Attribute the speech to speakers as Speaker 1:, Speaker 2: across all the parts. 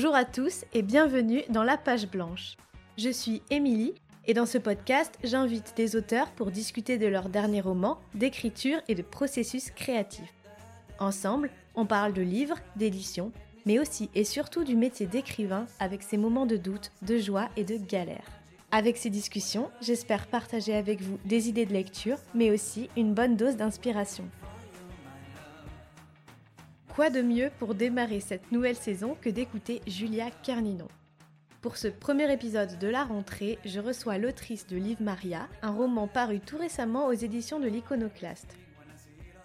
Speaker 1: Bonjour à tous et bienvenue dans La Page Blanche. Je suis Émilie et dans ce podcast, j'invite des auteurs pour discuter de leurs derniers romans, d'écriture et de processus créatifs. Ensemble, on parle de livres, d'édition, mais aussi et surtout du métier d'écrivain avec ses moments de doute, de joie et de galère. Avec ces discussions, j'espère partager avec vous des idées de lecture, mais aussi une bonne dose d'inspiration. Quoi de mieux pour démarrer cette nouvelle saison que d'écouter Julia Carninon Pour ce premier épisode de la rentrée, je reçois l'autrice de Liv Maria, un roman paru tout récemment aux éditions de l'Iconoclaste.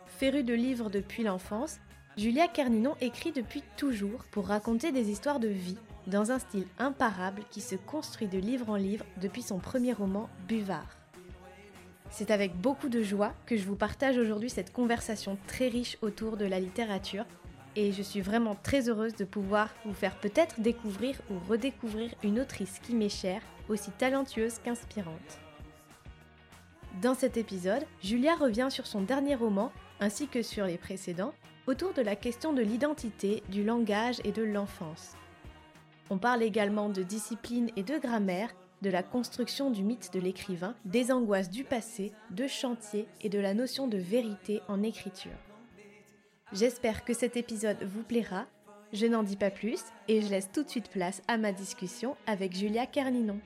Speaker 1: Férue de livres depuis l'enfance, Julia Carninon écrit depuis toujours pour raconter des histoires de vie, dans un style imparable qui se construit de livre en livre depuis son premier roman Buvard. C'est avec beaucoup de joie que je vous partage aujourd'hui cette conversation très riche autour de la littérature et je suis vraiment très heureuse de pouvoir vous faire peut-être découvrir ou redécouvrir une autrice qui m'est chère, aussi talentueuse qu'inspirante. Dans cet épisode, Julia revient sur son dernier roman, ainsi que sur les précédents, autour de la question de l'identité, du langage et de l'enfance. On parle également de discipline et de grammaire, de la construction du mythe de l'écrivain, des angoisses du passé, de chantier et de la notion de vérité en écriture. J'espère que cet épisode vous plaira. Je n'en dis pas plus et je laisse tout de suite place à ma discussion avec Julia Carninon.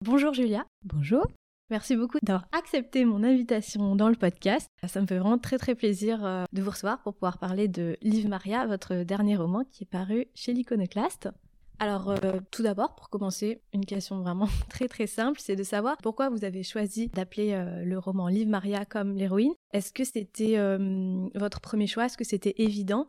Speaker 1: Bonjour Julia.
Speaker 2: Bonjour.
Speaker 1: Merci beaucoup d'avoir accepté mon invitation dans le podcast. Ça me fait vraiment très très plaisir euh, de vous recevoir pour pouvoir parler de Liv Maria, votre dernier roman qui est paru chez l'Iconoclaste. Alors, euh, tout d'abord, pour commencer, une question vraiment très très simple, c'est de savoir pourquoi vous avez choisi d'appeler euh, le roman Liv Maria comme l'héroïne. Est-ce que c'était euh, votre premier choix? Est-ce que c'était évident?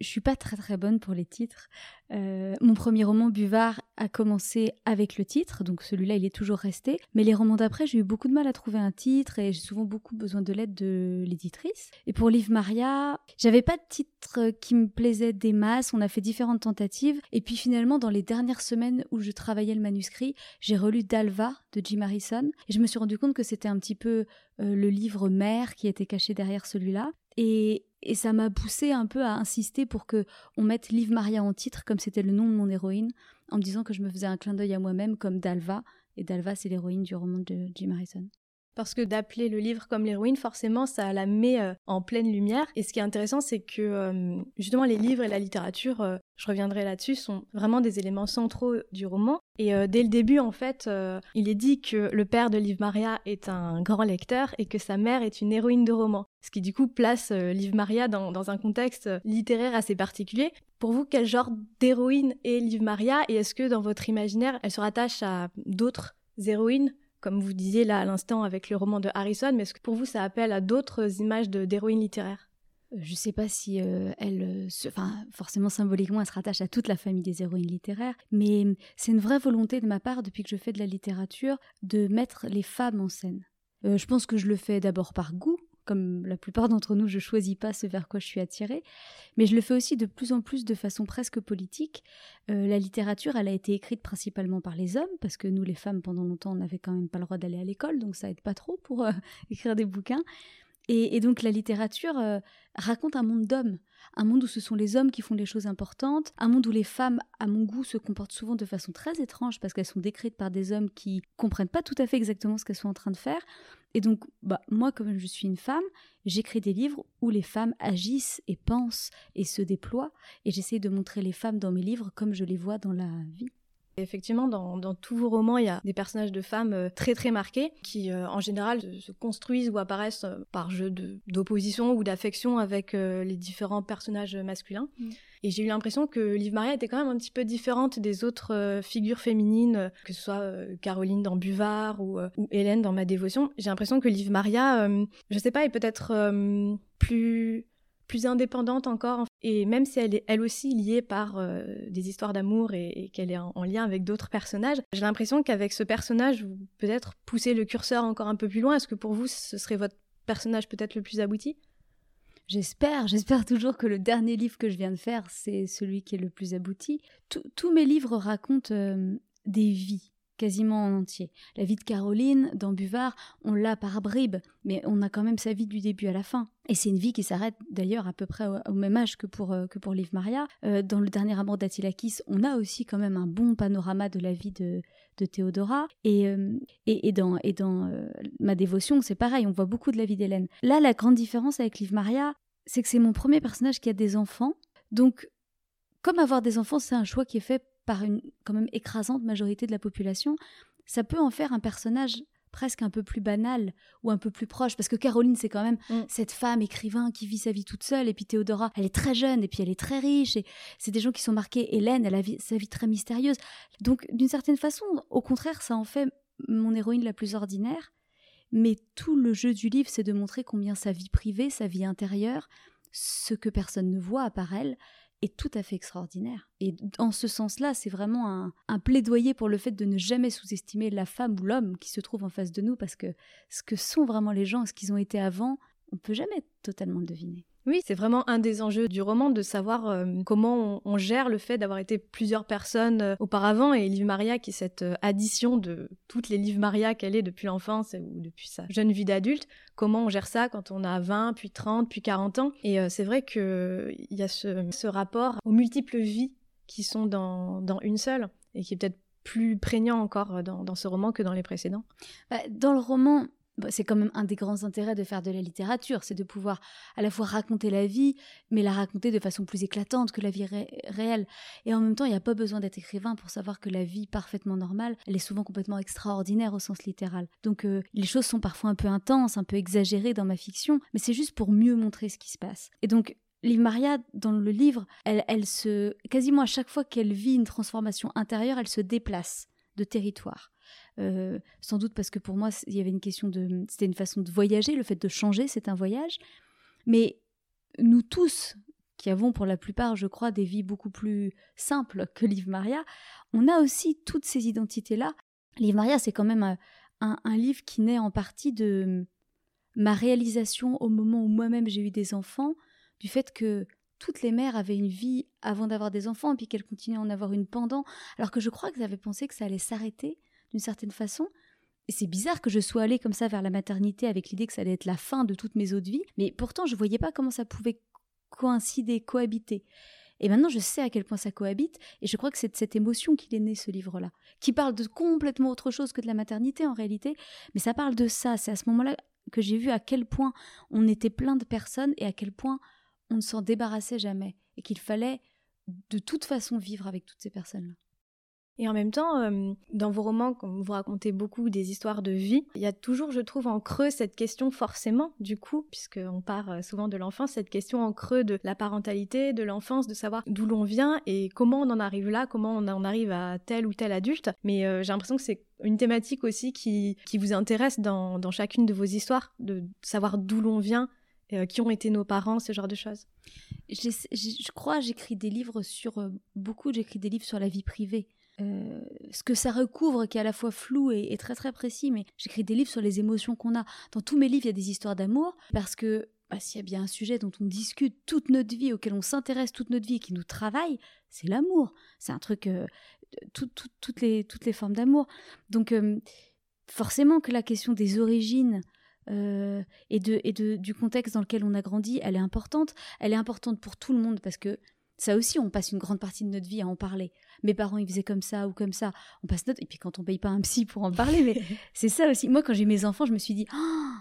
Speaker 2: Je suis pas très très bonne pour les titres. Euh, mon premier roman Buvard a commencé avec le titre, donc celui-là il est toujours resté. Mais les romans d'après, j'ai eu beaucoup de mal à trouver un titre et j'ai souvent beaucoup besoin de l'aide de l'éditrice. Et pour Liv Maria, j'avais pas de titre qui me plaisait des masses. On a fait différentes tentatives et puis finalement dans les dernières semaines où je travaillais le manuscrit, j'ai relu Dalva de Jim Harrison et je me suis rendu compte que c'était un petit peu euh, le livre mère qui était caché derrière celui-là. Et, et ça m'a poussé un peu à insister pour que on mette Liv Maria en titre comme c'était le nom de mon héroïne en me disant que je me faisais un clin d'œil à moi-même comme Dalva et Dalva c'est l'héroïne du roman de Jim Harrison.
Speaker 1: Parce que d'appeler le livre comme l'héroïne, forcément, ça la met euh, en pleine lumière. Et ce qui est intéressant, c'est que euh, justement les livres et la littérature, euh, je reviendrai là-dessus, sont vraiment des éléments centraux du roman. Et dès le début, en fait, il est dit que le père de Liv Maria est un grand lecteur et que sa mère est une héroïne de roman. Ce qui du coup place Liv Maria dans, dans un contexte littéraire assez particulier. Pour vous, quel genre d'héroïne est Liv Maria et est-ce que dans votre imaginaire, elle se rattache à d'autres héroïnes? Comme vous disiez là à l'instant avec le roman de Harrison, mais est-ce que pour vous ça appelle à d'autres images d'héroïnes littéraires?
Speaker 2: euh, je ne sais pas si euh, elle, euh, enfin forcément symboliquement, elle se rattache à toute la famille des héroïnes littéraires, mais c'est une vraie volonté de ma part depuis que je fais de la littérature de mettre les femmes en scène. je pense que je le fais d'abord par goût, comme la plupart d'entre nous, je choisis pas ce vers quoi je suis attirée, mais je le fais aussi de plus en plus de façon presque politique. Euh, la littérature, elle a été écrite principalement par les hommes, parce que nous, les femmes, pendant longtemps, on n'avait quand même pas le droit d'aller à l'école, donc ça aide pas trop pour euh, écrire des bouquins. Et, donc la littérature euh, raconte un monde d'hommes, un monde où ce sont les hommes qui font les choses importantes, un monde où les femmes, à mon goût, se comportent souvent de façon très étrange parce qu'elles sont décrites par des hommes qui comprennent pas tout à fait exactement ce qu'elles sont en train de faire. Et donc, bah, moi, comme je suis une femme, j'écris des livres où les femmes agissent et pensent et se déploient, et j'essaie de montrer les femmes dans mes livres comme je les vois dans la vie.
Speaker 1: Effectivement, dans, tous vos romans, il y a des personnages de femmes euh, très très marqués qui, euh, en général, se, construisent ou apparaissent euh, par jeu d'opposition ou d'affection avec les différents personnages masculins. Mm. Et j'ai eu l'impression que Liv Maria était quand même un petit peu différente des autres figures féminines, que ce soit Caroline dans Buvard ou, ou, Hélène dans Ma Dévotion. J'ai l'impression que Liv Maria, je sais pas, est peut-être plus plus indépendante encore. Et même si elle est elle aussi liée par euh, des histoires d'amour et, qu'elle est en, lien avec d'autres personnages, j'ai l'impression qu'avec ce personnage, vous peut-être poussez le curseur encore un peu plus loin. Est-ce que pour vous, ce serait votre personnage peut-être le plus abouti?
Speaker 2: J'espère, j'espère toujours que le dernier livre que je viens de faire, c'est celui qui est le plus abouti. tous mes livres racontent euh, des vies quasiment en entier. La vie de Caroline, dans Buvard, on l'a par bribes, mais on a quand même sa vie du début à la fin. Et c'est une vie qui s'arrête d'ailleurs à peu près au, même âge que pour, euh, que pour Liv Maria. Euh, dans le dernier amour d'Attilakis, on a aussi quand même un bon panorama de la vie de, de Théodora. Et, euh, et, dans, et dans Ma dévotion, c'est pareil, on voit beaucoup de la vie d'Hélène. Là, la grande différence avec Liv Maria, c'est que c'est mon premier personnage qui a des enfants. Donc, comme avoir des enfants, c'est un choix qui est fait par une quand même écrasante majorité de la population, ça peut en faire un personnage presque un peu plus banal ou un peu plus proche. Parce que Caroline c'est quand même mm. cette femme écrivain qui vit sa vie toute seule. Et puis Théodora elle est très jeune et puis elle est très riche. Et c'est des gens qui sont marqués. Hélène elle a sa vie très mystérieuse. Donc d'une certaine façon au contraire ça en fait mon héroïne la plus ordinaire. Mais tout le jeu du livre c'est de montrer combien sa vie privée sa vie intérieure ce que personne ne voit à part elle est tout à fait extraordinaire. Et en ce sens-là, c'est vraiment un, plaidoyer pour le fait de ne jamais sous-estimer la femme ou l'homme qui se trouve en face de nous, parce que ce que sont vraiment les gens, ce qu'ils ont été avant, on peut jamais totalement le deviner.
Speaker 1: Oui, c'est vraiment un des enjeux du roman de savoir euh, comment on, gère le fait d'avoir été plusieurs personnes euh, auparavant et Liv Maria qui est cette euh, addition de toutes les Liv Maria qu'elle est depuis l'enfance ou depuis sa jeune vie d'adulte, comment on gère ça quand on a 20, puis 30, puis 40 ans. Et c'est vrai qu'il y a ce, rapport aux multiples vies qui sont dans, une seule et qui est peut-être plus prégnant encore dans, ce roman que dans les précédents.
Speaker 2: Bah, dans le roman, c'est quand même un des grands intérêts de faire de la littérature, c'est de pouvoir à la fois raconter la vie, mais la raconter de façon plus éclatante que la vie réelle. Et en même temps, il n'y a pas besoin d'être écrivain pour savoir que la vie parfaitement normale, elle est souvent complètement extraordinaire au sens littéral. Donc euh, les choses sont parfois un peu intenses, un peu exagérées dans ma fiction, mais c'est juste pour mieux montrer ce qui se passe. Et donc Liv Maria, dans le livre, elle se, quasiment à chaque fois qu'elle vit une transformation intérieure, elle se déplace de territoire. Euh, sans doute parce que pour moi, il y avait une question de. C'était une façon de voyager, le fait de changer, c'est un voyage. Mais nous tous, qui avons pour la plupart, je crois, des vies beaucoup plus simples que Liv Maria, on a aussi toutes ces identités-là. Liv Maria, c'est quand même un, un, livre qui naît en partie de ma réalisation au moment où moi-même j'ai eu des enfants, du fait que toutes les mères avaient une vie avant d'avoir des enfants, et puis qu'elles continuaient à en avoir une pendant, alors que je crois qu'elles avaient pensé que ça allait s'arrêter d'une certaine façon. C'est bizarre que je sois allée comme ça vers la maternité avec l'idée que ça allait être la fin de toutes mes autres vies, mais pourtant je voyais pas comment ça pouvait coïncider, cohabiter. Et maintenant, je sais à quel point ça cohabite, et je crois que c'est de cette émotion qu'il est né ce livre-là, qui parle de complètement autre chose que de la maternité en réalité, mais ça parle de ça. C'est à ce moment-là que j'ai vu à quel point on était plein de personnes et à quel point on ne s'en débarrassait jamais, et qu'il fallait de toute façon vivre avec toutes ces personnes-là.
Speaker 1: Et en même temps, euh, dans vos romans, comme vous racontez beaucoup des histoires de vie, il y a toujours, je trouve, en creux cette question forcément, du coup, puisqu'on part euh, souvent de l'enfance, cette question en creux de la parentalité, de l'enfance, de savoir d'où l'on vient et comment on en arrive là, comment on en arrive à tel ou tel adulte. Mais euh, j'ai l'impression que c'est une thématique aussi qui, vous intéresse dans chacune de vos histoires, de savoir d'où l'on vient, qui ont été nos parents, ce genre de choses.
Speaker 2: Je crois, j'écris des livres sur beaucoup, j'écris des livres sur la vie privée. Euh, ce que ça recouvre, qui est à la fois flou et, très très précis, mais j'écris des livres sur les émotions qu'on a. Dans tous mes livres, il y a des histoires d'amour, parce que bah, s'il y a bien un sujet dont on discute toute notre vie, auquel on s'intéresse toute notre vie qui nous travaille, c'est l'amour. C'est un truc, euh, toutes, les, toutes les formes d'amour. Donc euh, forcément que la question des origines et, de, et de, du contexte dans lequel on a grandi, elle est importante. Elle est importante pour tout le monde parce que ça aussi, on passe une grande partie de notre vie à en parler. Mes parents, ils faisaient comme ça ou comme ça. On passe notre... Et puis quand on paye pas un psy pour en parler, mais c'est ça aussi. Moi, quand j'ai mes enfants, je me suis dit... Oh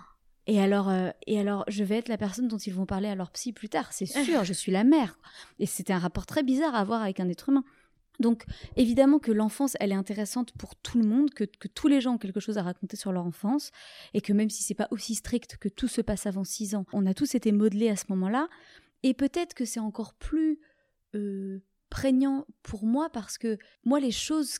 Speaker 2: et alors, euh, et alors, je vais être la personne dont ils vont parler à leur psy plus tard, c'est sûr, je suis la mère. Et c'était un rapport très bizarre à avoir avec un être humain. Donc, évidemment que l'enfance, elle est intéressante pour tout le monde, que, que, tous les gens ont quelque chose à raconter sur leur enfance, et que même si c'est pas aussi strict que tout se passe avant 6 ans, on a tous été modelés à ce moment-là. Et peut-être que c'est encore plus euh, prégnant pour moi parce que moi, les choses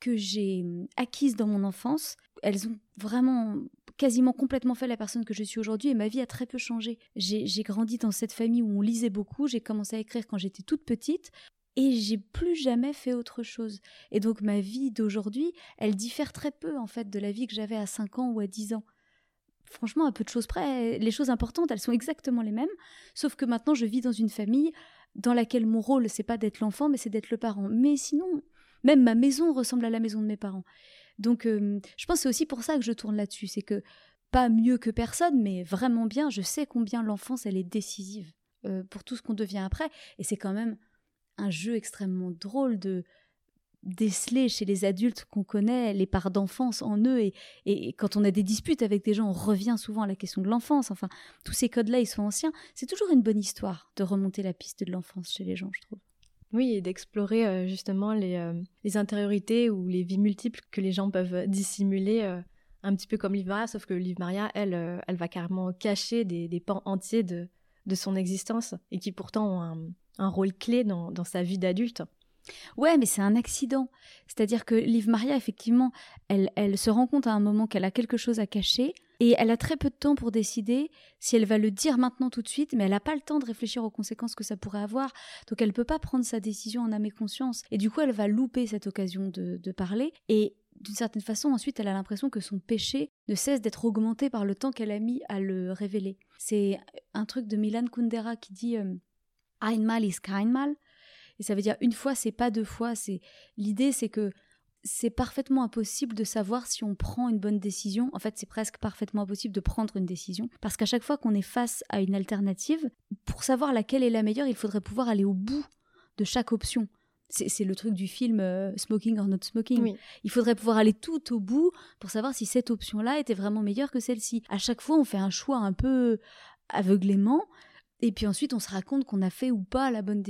Speaker 2: que j'ai hum, acquises dans mon enfance, elles ont vraiment quasiment complètement fait la personne que je suis aujourd'hui et ma vie a très peu changé. J'ai grandi dans cette famille où on lisait beaucoup, j'ai commencé à écrire quand j'étais toute petite et j'ai plus jamais fait autre chose. Et donc ma vie d'aujourd'hui, elle diffère très peu en fait de la vie que j'avais à 5 ans ou à 10 ans. Franchement, à peu de choses près, les choses importantes, elles sont exactement les mêmes, sauf que maintenant je vis dans une famille dans laquelle mon rôle, c'est pas d'être l'enfant, mais c'est d'être le parent. Mais sinon, même ma maison ressemble à la maison de mes parents. Donc, euh, je pense c'est aussi pour ça que je tourne là-dessus. C'est que pas mieux que personne, mais vraiment bien, je sais combien l'enfance, elle est décisive euh, pour tout ce qu'on devient après. Et c'est quand même un jeu extrêmement drôle de déceler chez les adultes qu'on connaît les parts d'enfance en eux et, et, quand on a des disputes avec des gens on revient souvent à la question de l'enfance. Enfin tous ces codes là ils sont anciens. C'est toujours une bonne histoire de remonter la piste de l'enfance chez les gens je trouve.
Speaker 1: Oui, et d'explorer euh, justement les, euh, les, intériorités ou les vies multiples que les gens peuvent dissimuler, euh, un petit peu comme Liv Maria, sauf que Liv Maria, elle, elle va carrément cacher des, des, pans entiers de, de son existence et qui pourtant ont un, un rôle clé dans, dans sa vie d'adulte.
Speaker 2: Ouais, mais c'est un accident. C'est-à-dire que Liv Maria, effectivement, elle, elle se rend compte à un moment qu'elle a quelque chose à cacher, et elle a très peu de temps pour décider si elle va le dire maintenant tout de suite, mais elle n'a pas le temps de réfléchir aux conséquences que ça pourrait avoir. Donc elle ne peut pas prendre sa décision en âme et conscience. Et du coup, elle va louper cette occasion de, parler. Et d'une certaine façon, ensuite, elle a l'impression que son péché ne cesse d'être augmenté par le temps qu'elle a mis à le révéler. C'est un truc de Milan Kundera qui dit euh, ist mal. Et ça veut dire une fois, c'est pas deux fois. C'est l'idée, c'est que c'est parfaitement impossible de savoir si on prend une bonne décision. En fait, c'est presque parfaitement impossible de prendre une décision. Parce qu'à chaque fois qu'on est face à une alternative, pour savoir laquelle est la meilleure, il faudrait pouvoir aller au bout de chaque option. C'est le truc du film euh, Smoking or Not Smoking. Il faudrait pouvoir aller tout au bout pour savoir si cette option-là était vraiment meilleure que celle-ci. À chaque fois, on fait un choix un peu aveuglément et puis ensuite, on se raconte qu'on a fait ou pas la bonne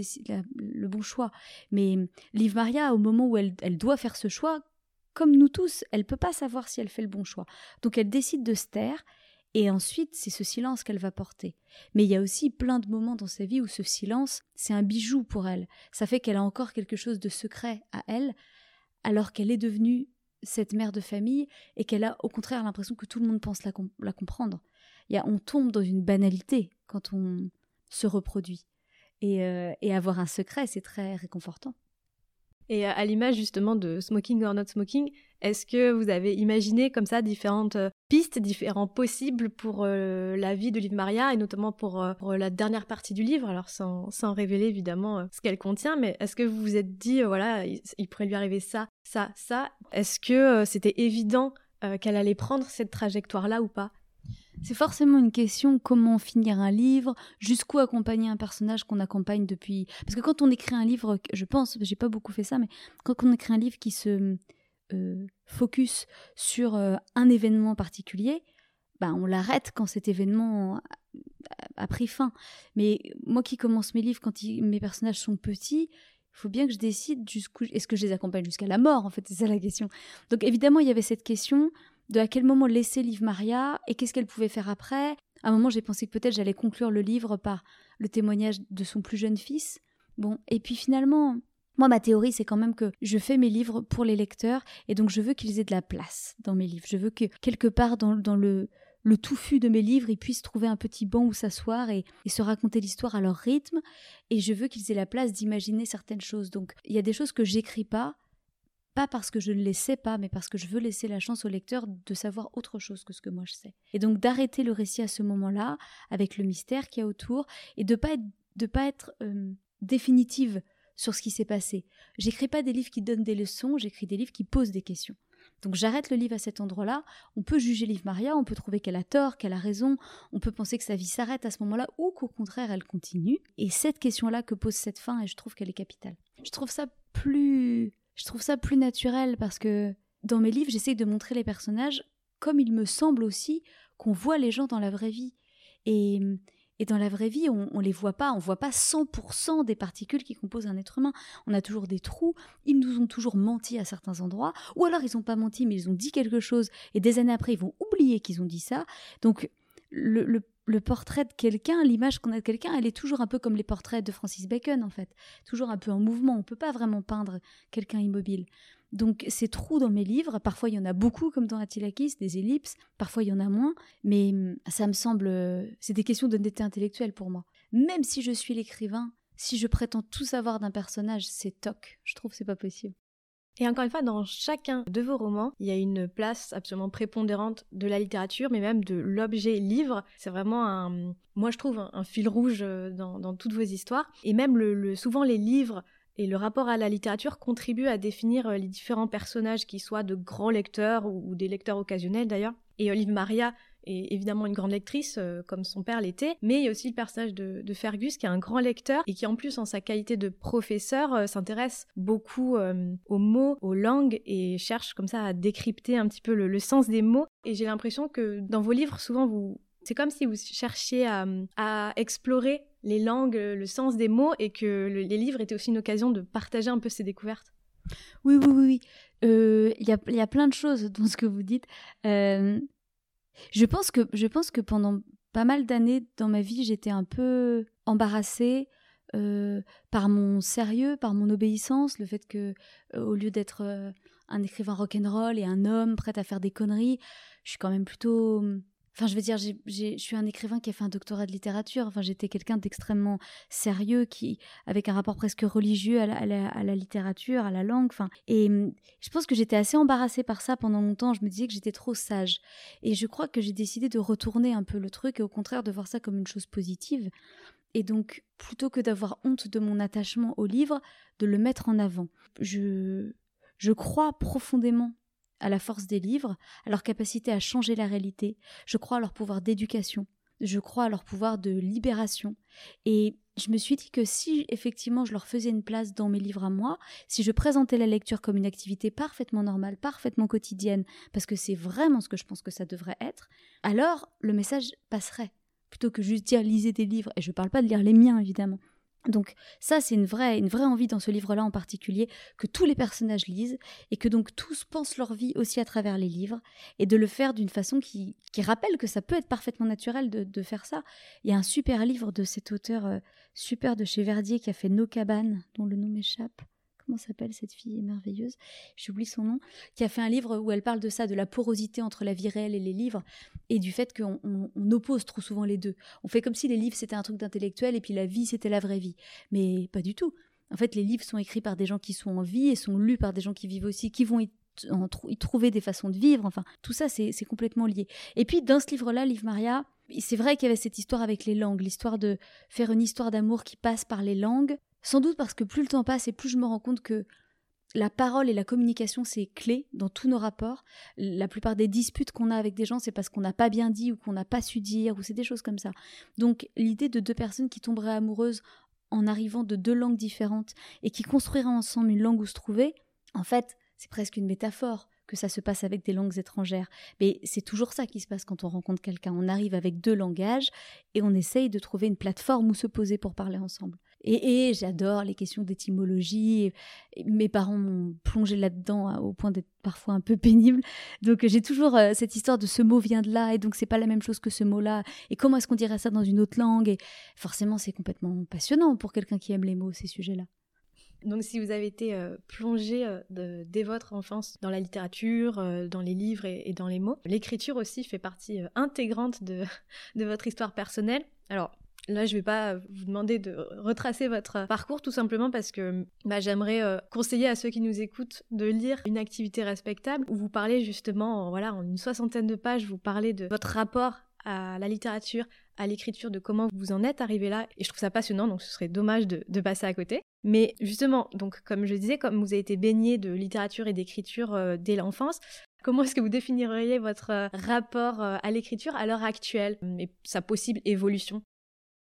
Speaker 2: le bon choix. Mais Liv Maria, au moment où elle, elle doit faire ce choix, comme nous tous, elle peut pas savoir si elle fait le bon choix. Donc elle décide de se taire, et ensuite c'est ce silence qu'elle va porter. Mais il y a aussi plein de moments dans sa vie où ce silence, c'est un bijou pour elle. Ça fait qu'elle a encore quelque chose de secret à elle, alors qu'elle est devenue cette mère de famille et qu'elle a au contraire l'impression que tout le monde pense la, la comprendre. Y a, on tombe dans une banalité quand on se reproduit. Et, euh, et avoir un secret, c'est très réconfortant.
Speaker 1: Et à l'image justement de Smoking or Not Smoking, est-ce que vous avez imaginé comme ça différentes euh, pistes, différents possibles pour euh, la vie de Liv Maria et notamment pour, pour, la dernière partie du livre, alors sans, sans révéler évidemment ce qu'elle contient, mais est-ce que vous vous êtes dit, voilà, il, pourrait lui arriver ça, ça, ça? Est-ce que c'était évident qu'elle allait prendre cette trajectoire-là ou pas?
Speaker 2: C'est forcément une question comment finir un livre, jusqu'où accompagner un personnage qu'on accompagne depuis. Parce que quand on écrit un livre, je pense, j'ai pas beaucoup fait ça, mais quand on écrit un livre qui se euh, focus sur euh, un événement particulier, ben on l'arrête quand cet événement a, pris fin. Mais moi qui commence mes livres quand mes personnages sont petits, il faut bien que je décide jusqu'où. Est-ce que je les accompagne jusqu'à la mort En fait, c'est ça la question. Donc évidemment, il y avait cette question de à quel moment laisser Liv Maria et qu'est-ce qu'elle pouvait faire après. À un moment, j'ai pensé que peut-être j'allais conclure le livre par le témoignage de son plus jeune fils. Bon, et puis finalement, moi, ma théorie, c'est quand même que je fais mes livres pour les lecteurs et donc je veux qu'ils aient de la place dans mes livres. Je veux que quelque part dans, le, le touffu de mes livres, ils puissent trouver un petit banc où s'asseoir et, et, se raconter l'histoire à leur rythme. Et je veux qu'ils aient la place d'imaginer certaines choses. Donc, il y a des choses que j'écris pas pas parce que je ne les sais pas, mais parce que je veux laisser la chance au lecteur de savoir autre chose que ce que moi je sais. Et donc d'arrêter le récit à ce moment-là, avec le mystère qu'il y a autour, et de pas de pas être euh, définitive sur ce qui s'est passé. J'écris pas des livres qui donnent des leçons, j'écris des livres qui posent des questions. Donc j'arrête le livre à cet endroit-là. On peut juger Liv Maria, on peut trouver qu'elle a tort, qu'elle a raison, on peut penser que sa vie s'arrête à ce moment-là ou qu'au contraire elle continue. Et cette question-là que pose cette fin, et je trouve qu'elle est capitale. Je trouve ça plus je trouve ça plus naturel parce que dans mes livres, j'essaie de montrer les personnages comme il me semble aussi qu'on voit les gens dans la vraie vie. Et, et dans la vraie vie, on, ne les voit pas, on voit pas 100% des particules qui composent un être humain. On a toujours des trous, ils nous ont toujours menti à certains endroits, ou alors ils n'ont pas menti mais ils ont dit quelque chose, et des années après ils vont oublier qu'ils ont dit ça. Donc le, le, le portrait de quelqu'un, l'image qu'on a de quelqu'un, elle est toujours un peu comme les portraits de Francis Bacon en fait, toujours un peu en mouvement. On peut pas vraiment peindre quelqu'un immobile. Donc ces trous dans mes livres, parfois il y en a beaucoup comme dans Attilakis, des ellipses, parfois il y en a moins, mais hum, ça me semble, c'est des questions d'honnêteté intellectuelle pour moi. Même si je suis l'écrivain, si je prétends tout savoir d'un personnage, c'est toc. Je trouve c'est pas possible.
Speaker 1: Et encore une fois, dans chacun de vos romans, il y a une place absolument prépondérante de la littérature, mais même de l'objet livre. C'est vraiment un, moi je trouve, un, fil rouge euh, dans, toutes vos histoires. Et même le, souvent les livres Et le rapport à la littérature contribue à définir les différents personnages qui soient de grands lecteurs ou, des lecteurs occasionnels d'ailleurs. Et Olive Maria est évidemment une grande lectrice, euh, comme son père l'était, mais il y a aussi le personnage de, Fergus, qui est un grand lecteur et qui, en plus, en sa qualité de professeur, euh, s'intéresse beaucoup euh, aux mots, aux langues et cherche comme ça à décrypter un petit peu le, sens des mots. Et j'ai l'impression que dans vos livres, souvent, vous, c'est comme si vous cherchiez à, explorer les langues, le sens des mots, et que les livres étaient aussi une occasion de partager un peu ces découvertes.
Speaker 2: Oui, oui, oui, oui. Il y, a, y, a, plein de choses dans ce que vous dites. Je pense que, pendant pas mal d'années dans ma vie, j'étais un peu embarrassée euh, par mon sérieux, par mon obéissance, le fait que, euh, au lieu d'être euh, un écrivain rock'n'roll et un homme prêt à faire des conneries, je suis quand même plutôt Enfin, je veux dire, je suis un écrivain qui a fait un doctorat de littérature. Enfin, j'étais quelqu'un d'extrêmement sérieux, qui, avec un rapport presque religieux à la, littérature, à la langue. Enfin, et hum, je pense que j'étais assez embarrassée par ça pendant longtemps. Je me disais que j'étais trop sage. Et je crois que j'ai décidé de retourner un peu le truc et au contraire de voir ça comme une chose positive. Et donc, plutôt que d'avoir honte de mon attachement au livre, de le mettre en avant. Je, je crois profondément à la force des livres, à leur capacité à changer la réalité, je crois à leur pouvoir d'éducation, je crois à leur pouvoir de libération. Et je me suis dit que si effectivement je leur faisais une place dans mes livres à moi, si je présentais la lecture comme une activité parfaitement normale, parfaitement quotidienne, parce que c'est vraiment ce que je pense que ça devrait être, alors le message passerait. Plutôt que juste dire lisez des livres, et je ne parle pas de lire les miens évidemment, donc ça, c'est une vraie, une vraie envie dans ce livre-là en particulier, que tous les personnages lisent, et que donc tous pensent leur vie aussi à travers les livres, et de le faire d'une façon qui, qui, rappelle que ça peut être parfaitement naturel de, faire ça. Il y a un super livre de cet auteur euh, super de chez Verdier qui a fait Nos cabanes, dont le nom m'échappe comment s'appelle cette fille merveilleuse? J'oublie son nom, qui a fait un livre où elle parle de ça, de la porosité entre la vie réelle et les livres, et du fait qu'on oppose trop souvent les deux. On fait comme si les livres c'était un truc d'intellectuel et puis la vie c'était la vraie vie. Mais pas du tout. En fait, les livres sont écrits par des gens qui sont en vie et sont lus par des gens qui vivent aussi, qui vont y, trouver des façons de vivre. Enfin, tout ça, c'est complètement lié. Et puis, dans ce livre-là, Livre Maria, c'est vrai qu'il y avait cette histoire avec les langues, l'histoire de faire une histoire d'amour qui passe par les langues, sans doute parce que plus le temps passe et plus je me rends compte que la parole et la communication, c'est clé dans tous nos rapports. La plupart des disputes qu'on a avec des gens, c'est parce qu'on n'a pas bien dit ou qu'on n'a pas su dire, ou c'est des choses comme ça. Donc l'idée de deux personnes qui tomberaient amoureuses en arrivant de deux langues différentes et qui construiraient ensemble une langue où se trouver, en fait, c'est presque une métaphore que ça se passe avec des langues étrangères. Mais c'est toujours ça qui se passe quand on rencontre quelqu'un. On arrive avec deux langages et on essaye de trouver une plateforme où se poser pour parler ensemble. Et, j'adore les questions d'étymologie. Mes parents m'ont plongé là-dedans hein, au point d'être parfois un peu pénible. Donc j'ai toujours euh, cette histoire de ce mot vient de là et donc c'est pas la même chose que ce mot-là. Et comment est-ce qu'on dirait ça dans une autre langue? Et forcément c'est complètement passionnant pour quelqu'un qui aime les mots ces sujets-là.
Speaker 1: Donc si vous avez été euh, plongé euh, dès votre enfance dans la littérature, euh, dans les livres et, dans les mots, l'écriture aussi fait partie intégrante de, de votre histoire personnelle. Alors Là, je ne vais pas vous demander de retracer votre parcours, tout simplement parce que bah, j'aimerais conseiller à ceux qui nous écoutent de lire une activité respectable où vous parlez justement, voilà, en une soixantaine de pages, vous parlez de votre rapport à la littérature, à l'écriture, de comment vous en êtes arrivé là. Et je trouve ça passionnant, donc ce serait dommage de, passer à côté. Mais justement, donc comme je disais, comme vous avez été baigné de littérature et d'écriture euh, dès l'enfance, comment est-ce que vous définiriez votre euh, rapport euh, à l'écriture à l'heure actuelle? Et sa possible évolution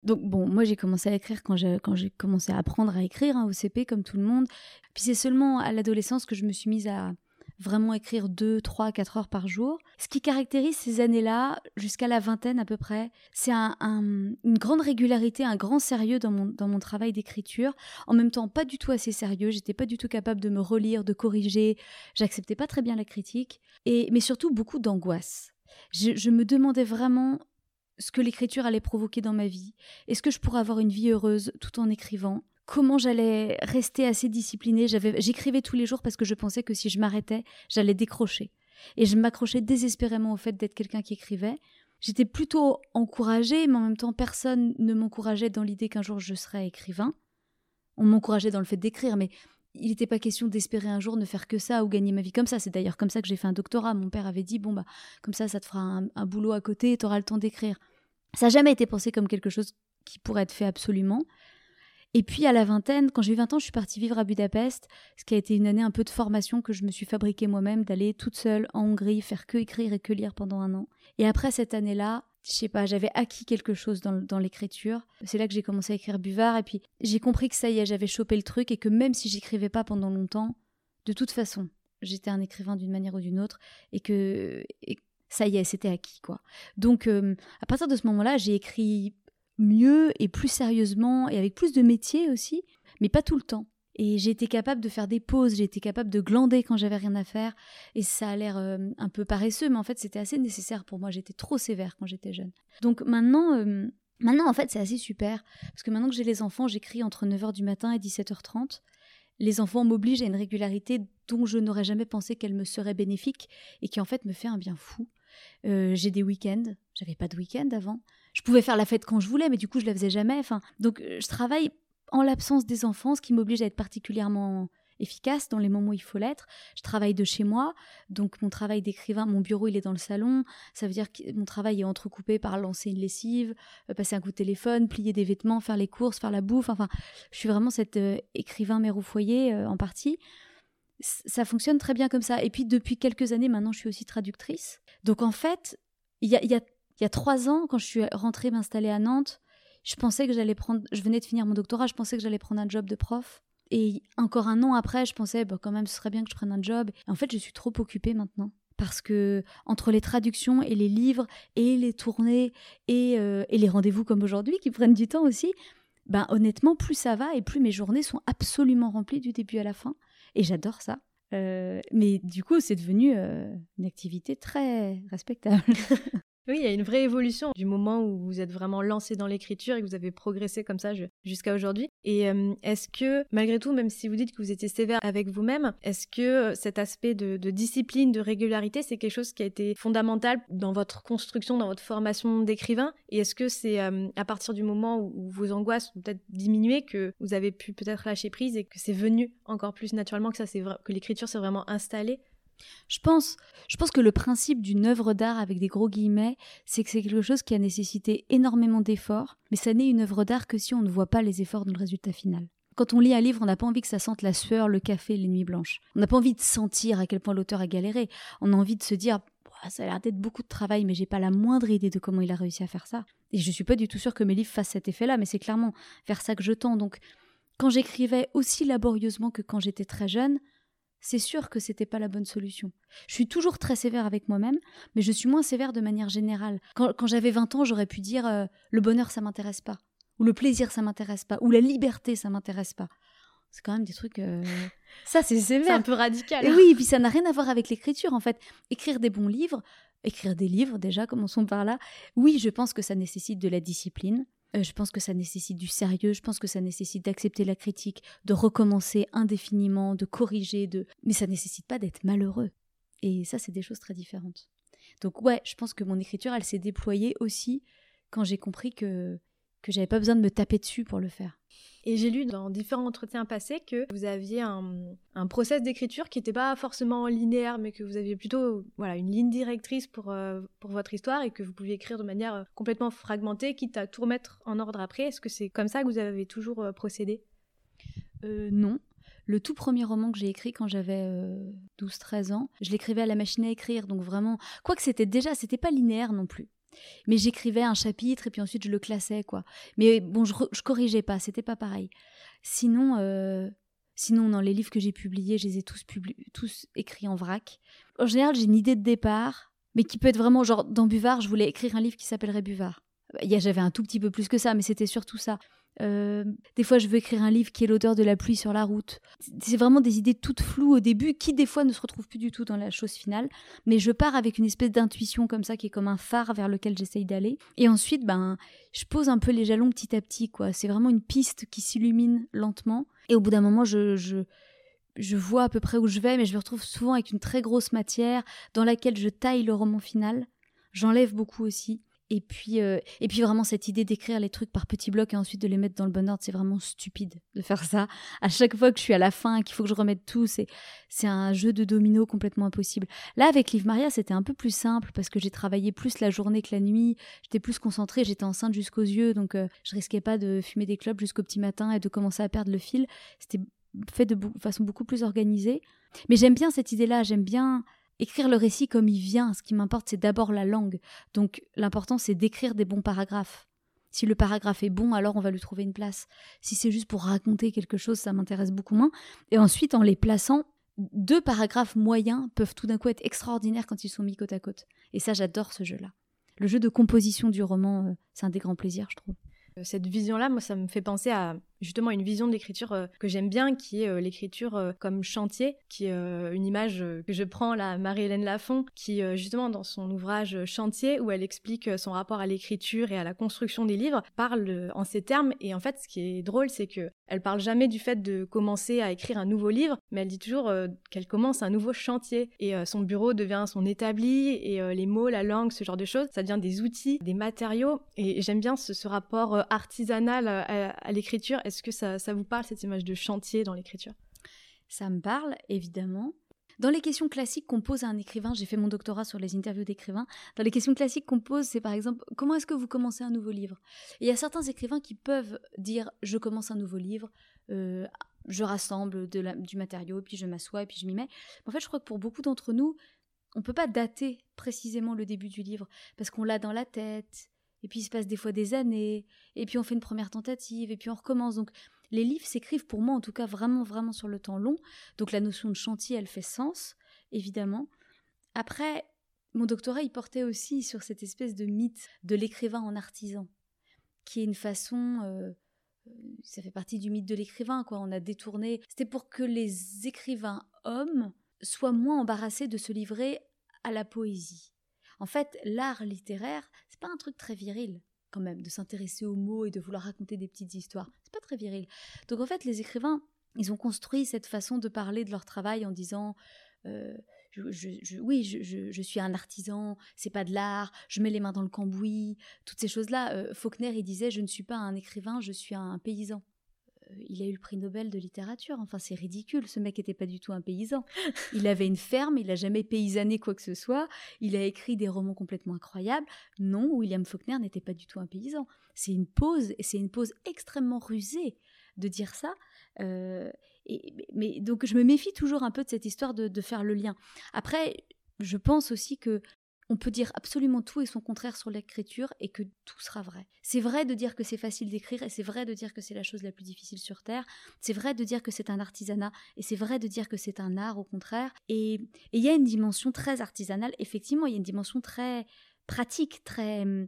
Speaker 2: donc bon, moi j'ai commencé à écrire quand j'ai, quand j'ai commencé à apprendre à écrire hein, au CP comme tout le monde. Puis c'est seulement à l'adolescence que je me suis mise à, vraiment écrire 2, 3, 4 heures par jour. Ce qui caractérise ces années-là, jusqu'à la vingtaine à peu près, c'est une grande régularité, un grand sérieux dans mon, dans mon travail d'écriture. En même temps, pas du tout assez sérieux. J'étais pas du tout capable de me relire, de corriger. J'acceptais pas très bien la critique. Et, mais surtout beaucoup d'angoisse. Je me demandais vraiment ce que l'écriture allait provoquer dans ma vie. Est-ce que je pourrais avoir une vie heureuse tout en écrivant? Comment j'allais rester assez disciplinée? J'écrivais tous les jours parce que je pensais que si je m'arrêtais, j'allais décrocher. Et je m'accrochais désespérément au fait d'être quelqu'un qui écrivait. J'étais plutôt encouragée, mais en même temps, personne ne m'encourageait dans l'idée qu'un jour je serais écrivain. On m'encourageait dans le fait d'écrire, mais il n'était pas question d'espérer un jour ne faire que ça ou gagner ma vie comme ça. C'est d'ailleurs comme ça que j'ai fait un doctorat. Mon père avait dit bon bah comme ça, ça te fera un, boulot à côté et tu auras le temps d'écrire. Ça n'a jamais été pensé comme quelque chose qui pourrait être fait absolument. Et puis à la vingtaine, quand j'ai eu 20 ans, je suis partie vivre à Budapest, ce qui a été une année un peu de formation que je me suis fabriquée moi-même, d'aller toute seule en Hongrie, faire que écrire et que lire pendant un an. Et après cette année-là, je sais pas, j'avais acquis quelque chose dans, l'écriture. C'est là que j'ai commencé à écrire Buvard, et puis j'ai compris que ça y est, j'avais chopé le truc, et que même si j'écrivais pas pendant longtemps, de toute façon, j'étais un écrivain d'une manière ou d'une autre, et que ça y est, c'était acquis, quoi. Donc, euh, à partir de ce moment-là, j'ai écrit mieux et plus sérieusement et avec plus de métier aussi, mais pas tout le temps. Et été capable de faire des pauses, été capable de glander quand j'avais rien à faire. Et ça a l'air euh, un peu paresseux, mais en fait c'était assez nécessaire pour moi. J'étais trop sévère quand j'étais jeune. Donc maintenant, euh, maintenant en fait c'est assez super. Parce que maintenant que j'ai les enfants, j'écris entre 9h du matin et 17h30. Les enfants m'obligent à une régularité dont je n'aurais jamais pensé qu'elle me serait bénéfique et qui en fait me fait un bien fou. Euh, j'ai des week-ends, j'avais pas de week-end avant je pouvais faire la fête quand je voulais, mais du coup, je la faisais jamais. Enfin, donc, je travaille en l'absence des enfants, ce qui m'oblige à être particulièrement efficace dans les moments où il faut l'être. Je travaille de chez moi, donc mon travail d'écrivain, mon bureau il est dans le salon. Ça veut dire que mon travail est entrecoupé par lancer une lessive, euh, passer un coup de téléphone, plier des vêtements, faire les courses, faire la bouffe. Enfin, je suis vraiment cet euh, écrivain mère au foyer en partie. ça fonctionne très bien comme ça. Et puis depuis quelques années maintenant, je suis aussi traductrice. Donc en fait, il y a trois ans, quand je suis rentrée m'installer à Nantes, je pensais que j'allais prendre. Je venais de finir mon doctorat, je pensais que j'allais prendre un job de prof. Et encore un an après, je pensais, bah, quand même, ce serait bien que je prenne un job. Et en fait, je suis trop occupée maintenant. Parce que entre les traductions et les livres et les tournées et, euh, et les rendez-vous comme aujourd'hui qui prennent du temps aussi, ben honnêtement, plus ça va et plus mes journées sont absolument remplies du début à la fin. Et j'adore ça. Euh, mais du coup, c'est devenu euh, une activité très respectable.
Speaker 1: Oui, il y a une vraie évolution du moment où vous êtes vraiment lancé dans l'écriture et que vous avez progressé comme ça jusqu'à aujourd'hui. Et euh, est-ce que, malgré tout, même si vous dites que vous étiez sévère avec vous-même, est-ce que cet aspect de, discipline, de régularité, c'est quelque chose qui a été fondamental dans votre construction, dans votre formation d'écrivain? Et est-ce que c'est euh, à partir du moment où, vos angoisses ont peut-être diminué que vous avez pu peut-être lâcher prise et que c'est venu encore plus naturellement, que, ça, que l'écriture s'est vraiment installée?
Speaker 2: Je pense, je pense que le principe d'une œuvre d'art avec des gros guillemets, c'est que c'est quelque chose qui a nécessité énormément d'efforts, mais ça n'est une œuvre d'art que si on ne voit pas les efforts dans le résultat final. Quand on lit un livre, on n'a pas envie que ça sente la sueur, le café, les nuits blanches. On n'a pas envie de sentir à quel point l'auteur a galéré. On a envie de se dire, ça a l'air d'être beaucoup de travail, mais j'ai pas la moindre idée de comment il a réussi à faire ça. Et je suis pas du tout sûre que mes livres fassent cet effet-là, mais c'est clairement vers ça que je tends. Donc, quand j'écrivais aussi laborieusement que quand j'étais très jeune, c'est sûr que c'était pas la bonne solution. Je suis toujours très sévère avec moi-même, mais je suis moins sévère de manière générale. Quand, j'avais 20 ans, j'aurais pu dire euh, le bonheur, ça m'intéresse pas, ou le plaisir, ça m'intéresse pas, ou la liberté, ça m'intéresse pas. C'est quand même des trucs. Euh, ça, c'est sévère.
Speaker 1: C'est un peu radical.
Speaker 2: Et oui, et puis ça n'a rien à voir avec l'écriture, en fait. Écrire des bons livres, écrire des livres, déjà, commençons par là. Oui, je pense que ça nécessite de la discipline. Euh, je pense que ça nécessite du sérieux, je pense que ça nécessite d'accepter la critique, de recommencer indéfiniment, de corriger, de... mais ça nécessite pas d'être malheureux. Et ça, c'est des choses très différentes. Donc ouais, je pense que mon écriture, elle s'est déployée aussi quand j'ai compris que que j'avais pas besoin de me taper dessus pour le faire.
Speaker 1: Et j'ai lu dans différents entretiens passés que vous aviez un, process d'écriture qui n'était pas forcément linéaire, mais que vous aviez plutôt voilà, une ligne directrice pour, euh, pour votre histoire et que vous pouviez écrire de manière euh, complètement fragmentée, quitte à tout remettre en ordre après. Est-ce que c'est comme ça que vous avez toujours euh, procédé?
Speaker 2: Non. Le tout premier roman que j'ai écrit quand j'avais 12-13 ans, je l'écrivais à la machine à écrire, donc vraiment, quoique c'était déjà, c'était pas linéaire non plus. Mais j'écrivais un chapitre et puis ensuite je le classais, quoi. Mais bon, je, corrigeais pas, c'était pas pareil. Sinon, euh, sinon, dans les livres que j'ai publiés, je les ai tous, tous écrits en vrac. En général, j'ai une idée de départ, mais qui peut être vraiment genre, dans Buvard, je voulais écrire un livre qui s'appellerait Buvard. J'avais un tout petit peu plus que ça, mais c'était surtout ça. Euh, des fois, je veux écrire un livre qui est l'odeur de la pluie sur la route. C'est vraiment des idées toutes floues au début, qui des fois ne se retrouvent plus du tout dans la chose finale. Mais je pars avec une espèce d'intuition comme ça, qui est comme un phare vers lequel j'essaye d'aller. Et ensuite, ben, je pose un peu les jalons petit à petit, quoi. C'est vraiment une piste qui s'illumine lentement. Et au bout d'un moment, je, je, je vois à peu près où je vais, mais je me retrouve souvent avec une très grosse matière dans laquelle je taille le roman final. J'enlève beaucoup aussi. Et puis, euh, et puis vraiment, cette idée d'écrire les trucs par petits blocs et ensuite de les mettre dans le bon ordre, c'est vraiment stupide de faire ça. À chaque fois que je suis à la fin, qu'il faut que je remette tout, c'est, c'est un jeu de domino complètement impossible. Là, avec Liv Maria, c'était un peu plus simple parce que j'ai travaillé plus la journée que la nuit. J'étais plus concentrée, j'étais enceinte jusqu'aux yeux, donc euh, je risquais pas de fumer des clopes jusqu'au petit matin et de commencer à perdre le fil. C'était fait de façon beaucoup plus organisée. Mais j'aime bien cette idée-là, j'aime bien écrire le récit comme il vient. Ce qui m'importe, c'est d'abord la langue. Donc l'important, c'est d'écrire des bons paragraphes. Si le paragraphe est bon, alors on va lui trouver une place. Si c'est juste pour raconter quelque chose, ça m'intéresse beaucoup moins. Et ensuite, en les plaçant, deux paragraphes moyens peuvent tout d'un coup être extraordinaires quand ils sont mis côte à côte. Et ça, j'adore ce jeu-là. Le jeu de composition du roman, euh, c'est un des grands plaisirs, je trouve.
Speaker 1: Euh, cette vision-là, moi, ça me fait penser à justement une vision d'écriture euh, que j'aime bien, qui est euh, l'écriture comme chantier, qui est une image que je prends là, Marie-Hélène Lafont, qui justement dans son ouvrage Chantier, où elle explique son rapport à l'écriture et à la construction des livres, parle en ces termes. Et en fait, ce qui est drôle, c'est que elle parle jamais du fait de commencer à écrire un nouveau livre, mais elle dit toujours qu'elle commence un nouveau chantier. Et son bureau devient son établi, et les mots, la langue, ce genre de choses, ça devient des outils, des matériaux. Et j'aime bien ce, rapport artisanal à l'écriture est-ce que ça, vous parle, cette image de chantier dans l'écriture?
Speaker 2: Ça me parle, évidemment. Dans les questions classiques qu'on pose à un écrivain, j'ai fait mon doctorat sur les interviews d'écrivains. Dans les questions classiques qu'on pose, c'est par exemple comment est-ce que vous commencez un nouveau livre? Il y a certains écrivains qui peuvent dire je commence un nouveau livre, euh, je rassemble du matériau, puis je m'assois puis je m'y mets. En fait, je crois que pour beaucoup d'entre nous, on ne peut pas dater précisément le début du livre parce qu'on l'a dans la tête, et puis il se passe des fois des années, et puis on fait une première tentative, et puis on recommence. Donc les livres s'écrivent pour moi en tout cas vraiment vraiment sur le temps long. Donc la notion de chantier, elle fait sens, évidemment. Après, mon doctorat, il portait aussi sur cette espèce de mythe de l'écrivain en artisan, qui est une façon... Euh, ça fait partie du mythe de l'écrivain, quoi. On a détourné. C'était pour que les écrivains hommes soient moins embarrassés de se livrer à la poésie. En fait, l'art littéraire, c'est pas un truc très viril quand même de s'intéresser aux mots et de vouloir raconter des petites histoires. C'est pas très viril. Donc en fait, les écrivains, ils ont construit cette façon de parler de leur travail en disant euh, oui, je, suis un artisan, c'est pas de l'art, je mets les mains dans le cambouis, toutes ces choses-là. Euh, Faulkner, il disait, je ne suis pas un écrivain, je suis un paysan. Il a eu le prix Nobel de littérature. Enfin, c'est ridicule. Ce mec n'était pas du tout un paysan. Il avait une ferme, il n'a jamais paysanné quoi que ce soit. Il a écrit des romans complètement incroyables. Non, William Faulkner n'était pas du tout un paysan. C'est une pause, et c'est une pause extrêmement rusée de dire ça. Euh, mais donc, je me méfie toujours un peu de cette histoire de faire le lien. Après, je pense aussi que on peut dire absolument tout et son contraire sur l'écriture et que tout sera vrai. C'est vrai de dire que c'est facile d'écrire et c'est vrai de dire que c'est la chose la plus difficile sur Terre. C'est vrai de dire que c'est un artisanat et c'est vrai de dire que c'est un art au contraire. Et il y a une dimension très artisanale, effectivement, il y a une dimension très pratique, très... Hum,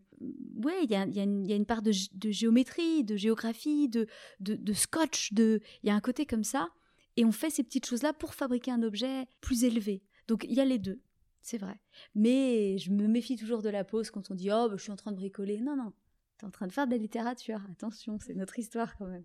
Speaker 2: oui, il y a, une part de, géométrie, de géographie, de, de scotch, de... il y a un côté comme ça. Et on fait ces petites choses-là pour fabriquer un objet plus élevé. Donc il y a les deux c'est vrai. Mais je me méfie toujours de la pause quand on dit Oh, bah, je suis en train de bricoler. Non, non, tu es en train de faire de la littérature. Attention, c'est notre histoire quand même.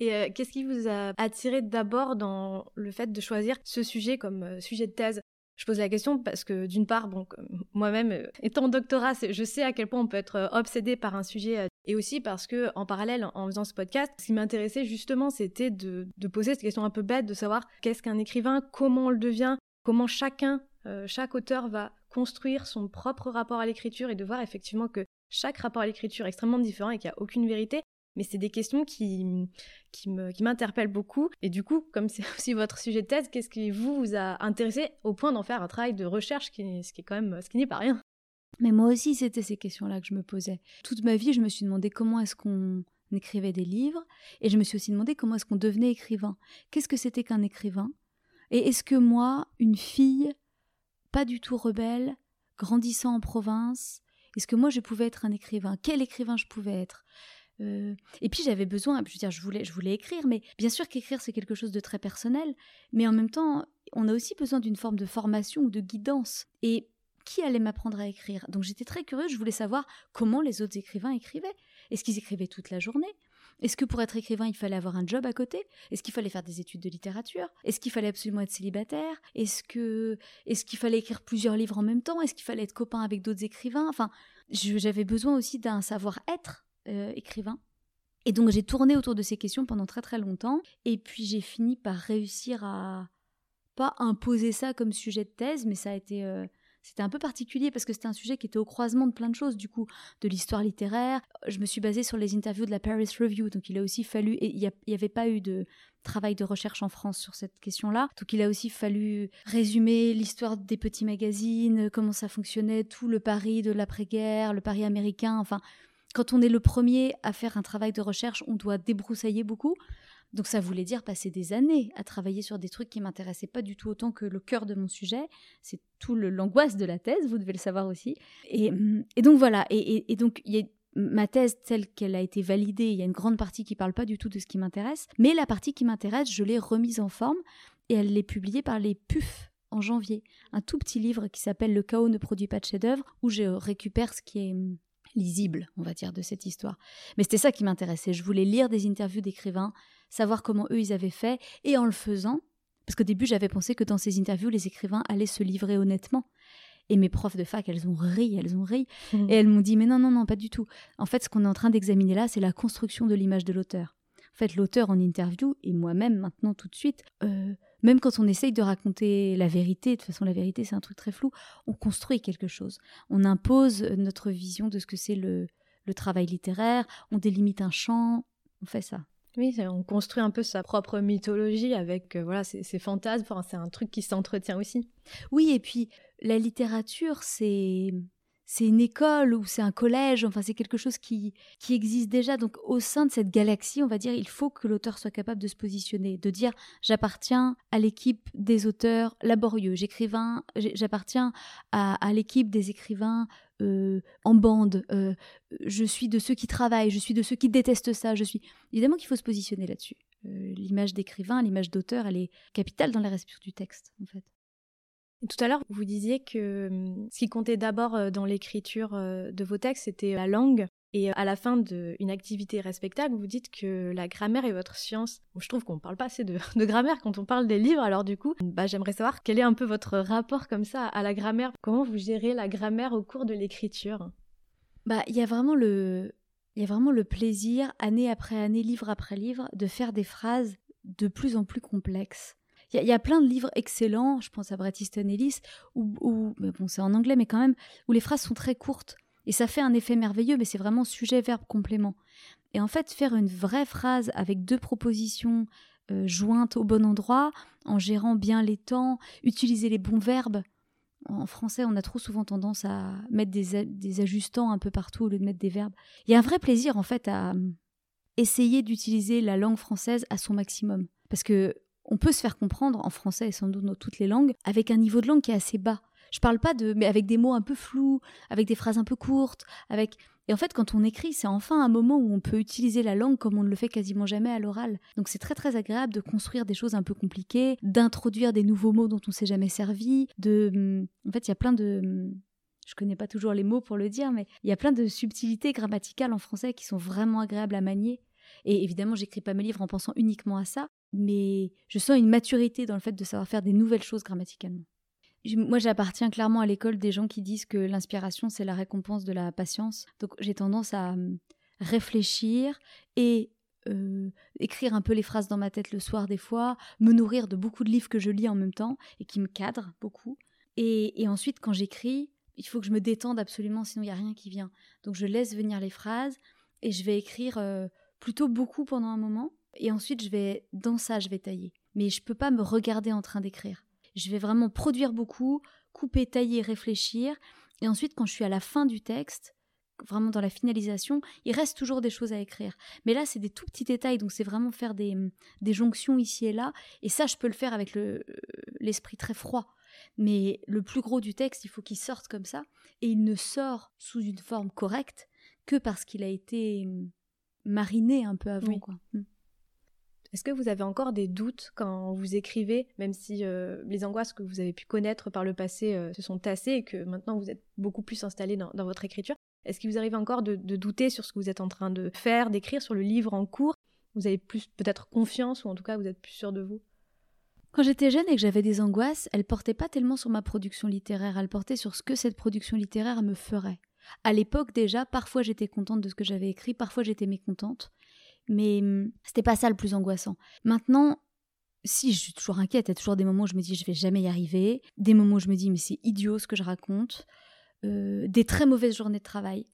Speaker 1: Et euh, qu'est-ce qui vous a attiré d'abord dans le fait de choisir ce sujet comme euh, sujet de thèse? Je pose la question parce que d'une part, bon, moi-même, euh, étant doctorat, je sais à quel point on peut être obsédé par un sujet, et aussi parce que en parallèle, en faisant ce podcast, ce qui m'intéressait justement, c'était de, de, poser cette question un peu bête, de savoir qu'est-ce qu'un écrivain, comment on le devient, comment chacun euh, chaque auteur va construire son propre rapport à l'écriture et de voir effectivement que chaque rapport à l'écriture est extrêmement différent et qu'il n'y a aucune vérité. Mais c'est des questions qui, qui m'interpellent beaucoup. Et du coup, comme c'est aussi votre sujet de thèse, qu'est-ce qui vous, a intéressé au point d'en faire un travail de recherche, ce qui est quand même, ce qui n'est pas rien?
Speaker 2: Mais moi aussi, c'était ces questions-là que je me posais. Toute ma vie, je me suis demandé comment est-ce qu'on écrivait des livres, et je me suis aussi demandé comment est-ce qu'on devenait écrivain. Qu'est-ce que c'était qu'un écrivain? Et est-ce que moi, une fille, pas du tout rebelle, grandissant en province. Est-ce que moi je pouvais être un écrivain? Quel écrivain je pouvais être? Euh, et puis j'avais besoin, je veux dire, je voulais, je voulais écrire, mais bien sûr qu'écrire c'est quelque chose de très personnel, mais en même temps, on a aussi besoin d'une forme de formation ou de guidance. Et qui allait m'apprendre à écrire? Donc j'étais très curieuse, je voulais savoir comment les autres écrivains écrivaient. Est-ce qu'ils écrivaient toute la journée? Est-ce que pour être écrivain, il fallait avoir un job à côté? Est-ce qu'il fallait faire des études de littérature? Est-ce qu'il fallait absolument être célibataire? Est-ce que est-ce qu'il fallait écrire plusieurs livres en même temps? Est-ce qu'il fallait être copain avec d'autres écrivains? Enfin, j'avais besoin aussi d'un savoir-être euh, écrivain. Et donc j'ai tourné autour de ces questions pendant très très longtemps. Et puis j'ai fini par réussir à pas imposer ça comme sujet de thèse, mais ça a été euh, c'était un peu particulier parce que c'était un sujet qui était au croisement de plein de choses, du coup, de l'histoire littéraire. Je me suis basée sur les interviews de la Paris Review, donc il a aussi fallu, et il n'y avait pas eu de travail de recherche en France sur cette question-là, donc il a aussi fallu résumer l'histoire des petits magazines, comment ça fonctionnait, tout le Paris de l'après-guerre, le Paris américain, enfin, quand on est le premier à faire un travail de recherche, on doit débroussailler beaucoup. Donc ça voulait dire passer des années à travailler sur des trucs qui m'intéressaient pas du tout autant que le cœur de mon sujet. C'est tout l'angoisse de la thèse, vous devez le savoir aussi. Et, donc voilà. Et, donc il y a ma thèse telle qu'elle a été validée, il y a une grande partie qui parle pas du tout de ce qui m'intéresse, mais la partie qui m'intéresse, je l'ai remise en forme et elle l'est publiée par les PUF en janvier. Un tout petit livre qui s'appelle Le chaos ne produit pas de chef-d'œuvre, où je récupère ce qui est lisible, on va dire, de cette histoire. Mais c'était ça qui m'intéressait. Je voulais lire des interviews d'écrivains, savoir comment eux ils avaient fait, et en le faisant, parce qu'au début j'avais pensé que dans ces interviews les écrivains allaient se livrer honnêtement. Et mes profs de fac, elles ont ri, elles ont ri, mmh. et elles m'ont dit mais non non non pas du tout. En fait, ce qu'on est en train d'examiner là, c'est la construction de l'image de l'auteur. En fait, l'auteur en interview et moi-même maintenant tout de suite, euh, même quand on essaye de raconter la vérité, de toute façon la vérité c'est un truc très flou, on construit quelque chose. On impose notre vision de ce que c'est le, le travail littéraire, on délimite un champ, on fait ça.
Speaker 1: Oui, on construit un peu sa propre mythologie avec euh, voilà ces, fantasmes. c'est un truc qui s'entretient aussi.
Speaker 2: Oui, et puis la littérature, c'est c'est une école ou c'est un collège, enfin c'est quelque chose qui, qui existe déjà. Donc au sein de cette galaxie, on va dire, il faut que l'auteur soit capable de se positionner, de dire j'appartiens à l'équipe des auteurs laborieux, j'écrivain, j'appartiens à, l'équipe des écrivains euh, en bande, euh, je suis de ceux qui travaillent, je suis de ceux qui détestent ça, je suis... Évidemment qu'il faut se positionner là-dessus. Euh, l'image d'écrivain, l'image d'auteur, elle est capitale dans la respiration du texte, en fait
Speaker 1: tout à l'heure, vous disiez que hum, ce qui comptait d'abord dans l'écriture de vos textes, c'était la langue. Et à la fin d'une activité respectable, vous dites que la grammaire est votre science. je trouve qu'on ne parle pas assez de, grammaire quand on parle des livres. Alors du coup, bah, j'aimerais savoir quel est un peu votre rapport comme ça à la grammaire. Comment vous gérez la grammaire au cours de l'écriture?
Speaker 2: Bah, il y a vraiment le, il y a vraiment le plaisir, année après année, livre après livre, de faire des phrases de plus en plus complexes. Il y, a plein de livres excellents, je pense à Bret Easton Ellis, où, bon, c'est en anglais, mais quand même, où les phrases sont très courtes. Et ça fait un effet merveilleux, mais c'est vraiment sujet, verbe, complément. Et en fait, faire une vraie phrase avec deux propositions euh, jointes au bon endroit, en gérant bien les temps, utiliser les bons verbes. En français, on a trop souvent tendance à mettre des, des ajustants un peu partout au lieu de mettre des verbes. Il y a un vrai plaisir, en fait, à essayer d'utiliser la langue française à son maximum. Parce que on peut se faire comprendre en français et sans doute dans toutes les langues avec un niveau de langue qui est assez bas. Je parle pas de mais avec des mots un peu flous, avec des phrases un peu courtes, avec et en fait quand on écrit, c'est enfin un moment où on peut utiliser la langue comme on ne le fait quasiment jamais à l'oral. Donc c'est très très agréable de construire des choses un peu compliquées, d'introduire des nouveaux mots dont on s'est jamais servi, de en fait, il y a plein de je connais pas toujours les mots pour le dire, mais il y a plein de subtilités grammaticales en français qui sont vraiment agréables à manier. Et évidemment, j'écris pas mes livres en pensant uniquement à ça, mais je sens une maturité dans le fait de savoir faire des nouvelles choses grammaticalement. Moi, j'appartiens clairement à l'école des gens qui disent que l'inspiration, c'est la récompense de la patience. Donc, j'ai tendance à hum, réfléchir et euh, écrire un peu les phrases dans ma tête le soir des fois, me nourrir de beaucoup de livres que je lis en même temps et qui me cadrent beaucoup. Et, ensuite, quand j'écris, il faut que je me détende absolument, sinon il n'y a rien qui vient. Donc, je laisse venir les phrases et je vais écrire euh, plutôt beaucoup pendant un moment et ensuite je vais dans ça je vais tailler. Mais je peux pas me regarder en train d'écrire. Je vais vraiment produire beaucoup, couper, tailler, réfléchir et ensuite quand je suis à la fin du texte, vraiment dans la finalisation, il reste toujours des choses à écrire. Mais là, c'est des tout petits détails, donc c'est vraiment faire des, des, jonctions ici et là. Et ça, je peux le faire avec l'esprit très froid. Mais le plus gros du texte, il faut qu'il sorte comme ça. Et il ne sort sous une forme correcte que parce qu'il a été mariné un peu avant. Quoi. Mm.
Speaker 1: Est-ce que vous avez encore des doutes quand vous écrivez, même si euh, les angoisses que vous avez pu connaître par le passé euh, se sont tassées et que maintenant vous êtes beaucoup plus installé dans, votre écriture? Est-ce qu'il vous arrive encore de, douter sur ce que vous êtes en train de faire, d'écrire sur le livre en cours? Vous avez plus peut-être confiance ou en tout cas vous êtes plus sûr de vous?
Speaker 2: Quand j'étais jeune et que j'avais des angoisses, elles portaient pas tellement sur ma production littéraire, elles portaient sur ce que cette production littéraire me ferait. À l'époque déjà, parfois j'étais contente de ce que j'avais écrit, parfois j'étais mécontente, mais hum, c'était pas ça le plus angoissant. Maintenant, si je suis toujours inquiète, il y a toujours des moments où je me dis je vais jamais y arriver, des moments où je me dis mais c'est idiot ce que je raconte, euh, des très mauvaises journées de travail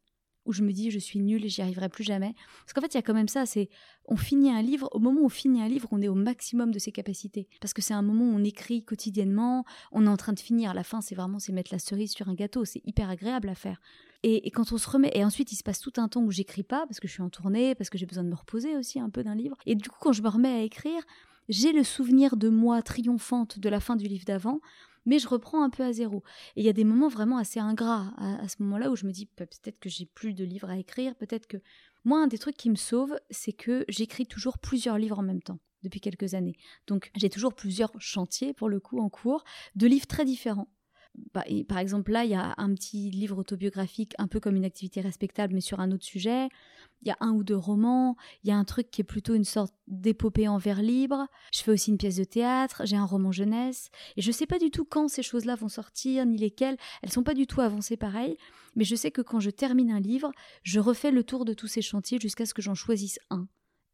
Speaker 2: où je me dis je suis nulle et j'y arriverai plus jamais. Parce qu'en fait, il y a quand même ça, c'est on finit un livre, au moment où on finit un livre, on est au maximum de ses capacités. Parce que c'est un moment où on écrit quotidiennement, on est en train de finir. La fin, c'est vraiment c'est mettre la cerise sur un gâteau, c'est hyper agréable à faire. Et, quand on se remet, et ensuite il se passe tout un temps où j'écris pas, parce que je suis en tournée, parce que j'ai besoin de me reposer aussi un peu d'un livre. Et du coup, quand je me remets à écrire, j'ai le souvenir de moi triomphante de la fin du livre d'avant, mais je reprends un peu à zéro. Et il y a des moments vraiment assez ingrats à, ce moment-là où je me dis peut-être que j'ai plus de livres à écrire, peut-être que. Moi, un des trucs qui me sauve, c'est que j'écris toujours plusieurs livres en même temps depuis quelques années. Donc j'ai toujours plusieurs chantiers, pour le coup, en cours, de livres très différents. Bah, par exemple, là, il y a un petit livre autobiographique, un peu comme une activité respectable, mais sur un autre sujet. Il y a un ou deux romans. Il y a un truc qui est plutôt une sorte d'épopée en vers libre. Je fais aussi une pièce de théâtre. J'ai un roman jeunesse. Et je ne sais pas du tout quand ces choses-là vont sortir, ni lesquelles. Elles sont pas du tout avancées pareil. Mais je sais que quand je termine un livre, je refais le tour de tous ces chantiers jusqu'à ce que j'en choisisse un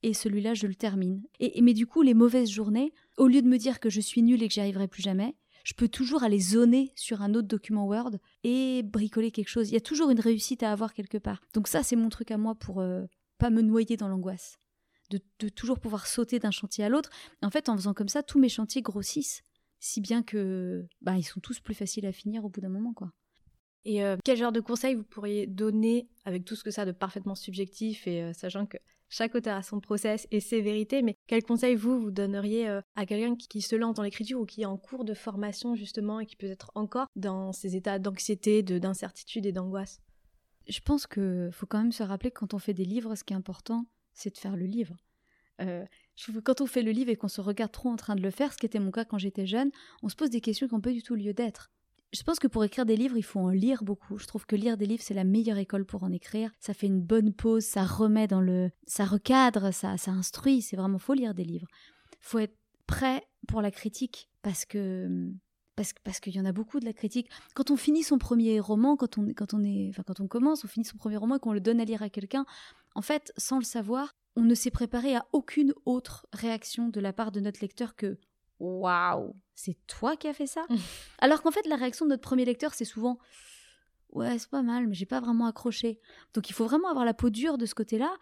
Speaker 2: et celui-là, je le termine. Et, mais du coup, les mauvaises journées, au lieu de me dire que je suis nulle et que j'y arriverai plus jamais, je peux toujours aller zoner sur un autre document Word et bricoler quelque chose. Il y a toujours une réussite à avoir quelque part. Donc ça, c'est mon truc à moi pour euh, pas me noyer dans l'angoisse. De, toujours pouvoir sauter d'un chantier à l'autre. En fait, en faisant comme ça, tous mes chantiers grossissent, si bien que bah, ils sont tous plus faciles à finir au bout d'un moment, quoi.
Speaker 1: Et euh, quel genre de conseils vous pourriez donner avec tout ce que ça de parfaitement subjectif et euh, sachant que chaque auteur a son process et ses vérités, mais quel conseil vous, vous donneriez euh, à quelqu'un qui, se lance dans l'écriture ou qui est en cours de formation justement et qui peut être encore dans ces états d'anxiété, d'incertitude et d'angoisse?
Speaker 2: Je pense qu'il faut quand même se rappeler que quand on fait des livres, ce qui est important, c'est de faire le livre. Euh, je trouve que quand on fait le livre et qu'on se regarde trop en train de le faire, ce qui était mon cas quand j'étais jeune, on se pose des questions qui n'ont pas du tout lieu d'être. Je pense que pour écrire des livres, il faut en lire beaucoup. Je trouve que lire des livres, c'est la meilleure école pour en écrire. Ça fait une bonne pause, ça remet dans le. ça recadre, ça, ça instruit. C'est vraiment, faut lire des livres. Faut être prêt pour la critique parce que. Parce, parce qu'il y en a beaucoup de la critique. Quand on finit son premier roman, quand on, quand on est, enfin quand on commence, on finit son premier roman et qu'on le donne à lire à quelqu'un, en fait, sans le savoir, on ne s'est préparé à aucune autre réaction de la part de notre lecteur que waouh, c'est toi qui as fait ça? Alors qu'en fait, la réaction de notre premier lecteur, c'est souvent ouais, c'est pas mal, mais j'ai pas vraiment accroché. Donc il faut vraiment avoir la peau dure de ce côté-là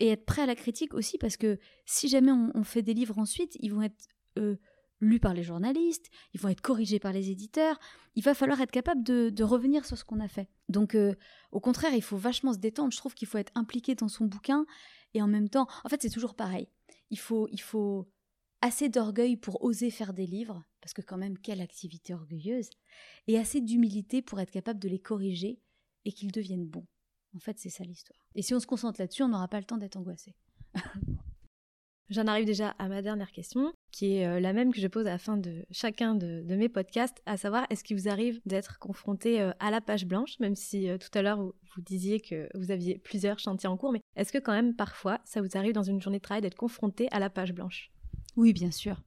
Speaker 2: et être prêt à la critique aussi parce que si jamais on, fait des livres ensuite, ils vont être euh, lus par les journalistes, ils vont être corrigés par les éditeurs. Il va falloir être capable de, revenir sur ce qu'on a fait. Donc euh, au contraire, il faut vachement se détendre. Je trouve qu'il faut être impliqué dans son bouquin et en même temps, en fait, c'est toujours pareil. Il faut, il faut assez d'orgueil pour oser faire des livres, parce que quand même quelle activité orgueilleuse, et assez d'humilité pour être capable de les corriger et qu'ils deviennent bons. En fait, c'est ça l'histoire. Et si on se concentre là-dessus, on n'aura pas le temps d'être angoissé.
Speaker 1: J'en arrive déjà à ma dernière question, qui est euh, la même que je pose à la fin de chacun de, mes podcasts, à savoir est-ce qu'il vous arrive d'être confronté euh, à la page blanche, même si euh, tout à l'heure vous, vous, disiez que vous aviez plusieurs chantiers en cours, mais est-ce que quand même parfois ça vous arrive dans une journée de travail d'être confronté à la page blanche?
Speaker 2: Oui, bien sûr.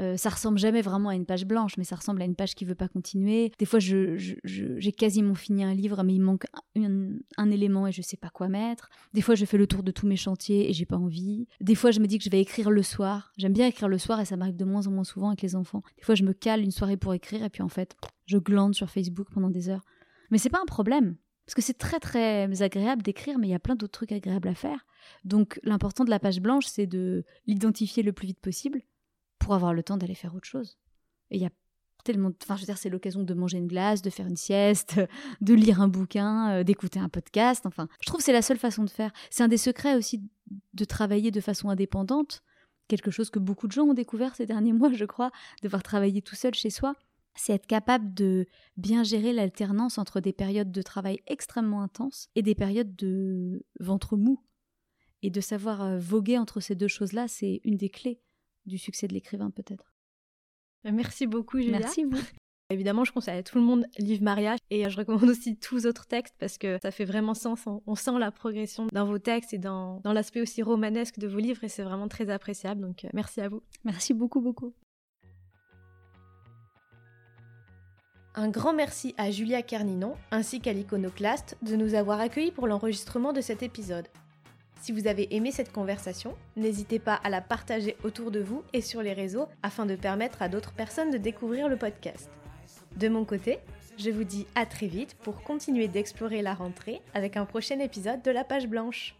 Speaker 2: Euh, ça ressemble jamais vraiment à une page blanche, mais ça ressemble à une page qui veut pas continuer. Des fois, j'ai quasiment fini un livre, mais il manque un, élément et je sais pas quoi mettre. Des fois, je fais le tour de tous mes chantiers et j'ai pas envie. Des fois, je me dis que je vais écrire le soir. J'aime bien écrire le soir et ça m'arrive de moins en moins souvent avec les enfants. Des fois, je me cale une soirée pour écrire et puis en fait, je glande sur Facebook pendant des heures. Mais c'est pas un problème. Parce que c'est très très agréable d'écrire, mais il y a plein d'autres trucs agréables à faire. Donc l'important de la page blanche, c'est de l'identifier le plus vite possible pour avoir le temps d'aller faire autre chose. Et il y a tellement... Enfin, je veux dire, c'est l'occasion de manger une glace, de faire une sieste, de lire un bouquin, euh, d'écouter un podcast. Enfin, je trouve que c'est la seule façon de faire. C'est un des secrets aussi de travailler de façon indépendante. Quelque chose que beaucoup de gens ont découvert ces derniers mois, je crois, de devoir travailler tout seul chez soi c'est être capable de bien gérer l'alternance entre des périodes de travail extrêmement intenses et des périodes de ventre mou. Et de savoir euh, voguer entre ces deux choses-là, c'est une des clés du succès de l'écrivain peut-être.
Speaker 1: Merci beaucoup Julia.
Speaker 2: Merci vous.
Speaker 1: Évidemment, je conseille à tout le monde Livre Mariage et je recommande aussi tous autres textes parce que ça fait vraiment sens. On, sent la progression dans vos textes et dans, dans l'aspect aussi romanesque de vos livres et c'est vraiment très appréciable. Donc, euh, merci à vous.
Speaker 2: Merci beaucoup, beaucoup.
Speaker 1: Un grand merci à Julia Carninon ainsi qu'à l'iconoclaste de nous avoir accueillis pour l'enregistrement de cet épisode. Si vous avez aimé cette conversation, n'hésitez pas à la partager autour de vous et sur les réseaux afin de permettre à d'autres personnes de découvrir le podcast. De mon côté, je vous dis à très vite pour continuer d'explorer la rentrée avec un prochain épisode de La Page Blanche.